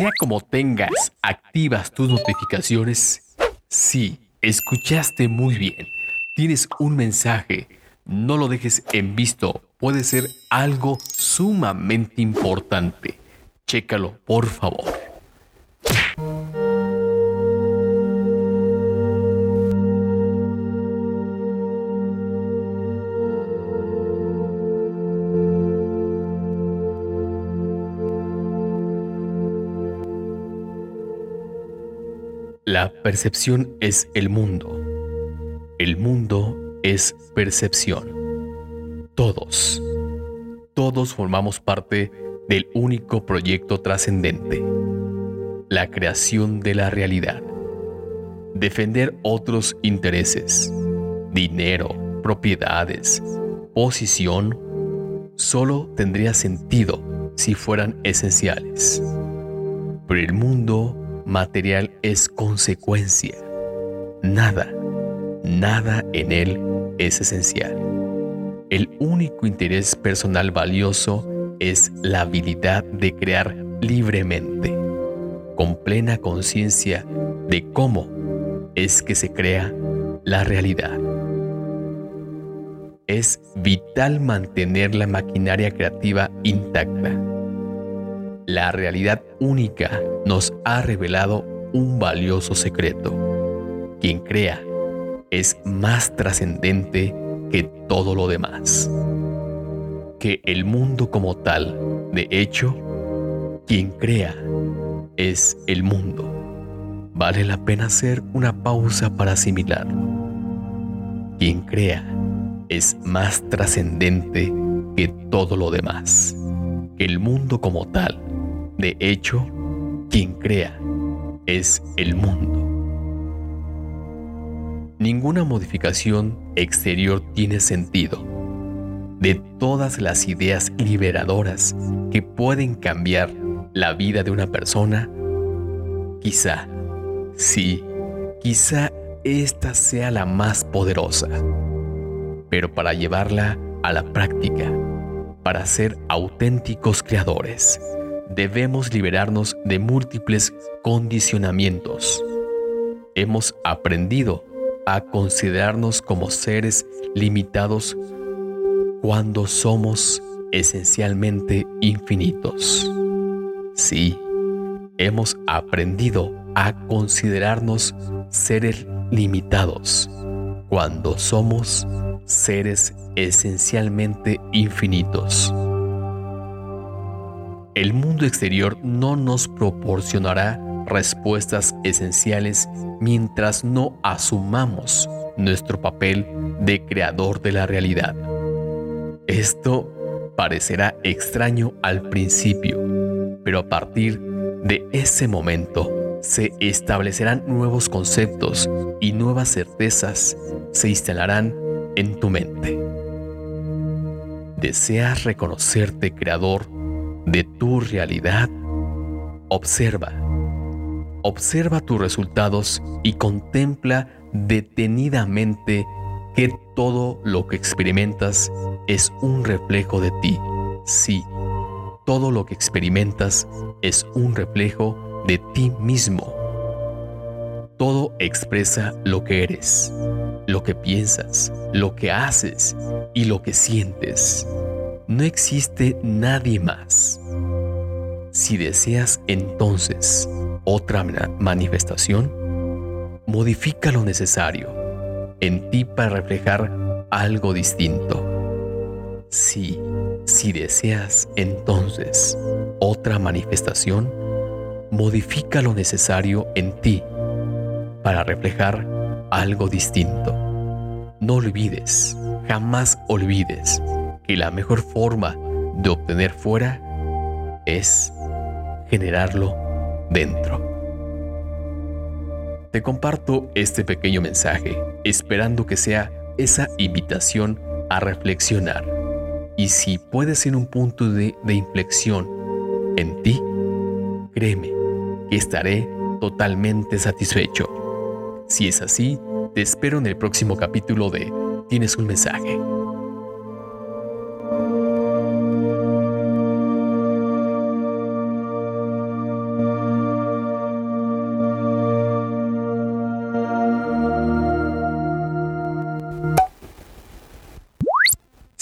Sea como tengas activas tus notificaciones, sí, escuchaste muy bien. Tienes un mensaje. No lo dejes en visto. Puede ser algo sumamente importante. Chécalo, por favor. La percepción es el mundo. El mundo es percepción. Todos, todos formamos parte del único proyecto trascendente, la creación de la realidad. Defender otros intereses, dinero, propiedades, posición, solo tendría sentido si fueran esenciales. Pero el mundo material es consecuencia. Nada, nada en él es esencial. El único interés personal valioso es la habilidad de crear libremente, con plena conciencia de cómo es que se crea la realidad. Es vital mantener la maquinaria creativa intacta la realidad única nos ha revelado un valioso secreto. Quien crea es más trascendente que todo lo demás. Que el mundo como tal, de hecho, quien crea es el mundo. Vale la pena hacer una pausa para asimilarlo. Quien crea es más trascendente que todo lo demás. El mundo como tal, de hecho, quien crea es el mundo. Ninguna modificación exterior tiene sentido. De todas las ideas liberadoras que pueden cambiar la vida de una persona, quizá, sí, quizá esta sea la más poderosa. Pero para llevarla a la práctica, para ser auténticos creadores, debemos liberarnos de múltiples condicionamientos. Hemos aprendido a considerarnos como seres limitados cuando somos esencialmente infinitos. Sí, hemos aprendido a considerarnos seres limitados cuando somos seres esencialmente infinitos. El mundo exterior no nos proporcionará respuestas esenciales mientras no asumamos nuestro papel de creador de la realidad. Esto parecerá extraño al principio, pero a partir de ese momento se establecerán nuevos conceptos y nuevas certezas se instalarán en tu mente. ¿Deseas reconocerte creador de tu realidad, observa. Observa tus resultados y contempla detenidamente que todo lo que experimentas es un reflejo de ti. Sí, todo lo que experimentas es un reflejo de ti mismo. Todo expresa lo que eres, lo que piensas, lo que haces y lo que sientes no existe nadie más. Si deseas entonces otra manifestación, modifica lo necesario en ti para reflejar algo distinto. Sí, si deseas entonces otra manifestación, modifica lo necesario en ti para reflejar algo distinto. No olvides, jamás olvides y la mejor forma de obtener fuera es generarlo dentro. Te comparto este pequeño mensaje esperando que sea esa invitación a reflexionar. Y si puede ser un punto de, de inflexión en ti, créeme que estaré totalmente satisfecho. Si es así, te espero en el próximo capítulo de Tienes un mensaje.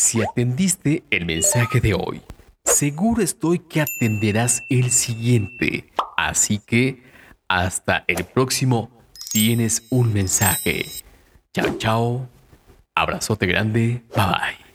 Si atendiste el mensaje de hoy, seguro estoy que atenderás el siguiente. Así que hasta el próximo tienes un mensaje. Chao, chao. Abrazote grande. Bye bye.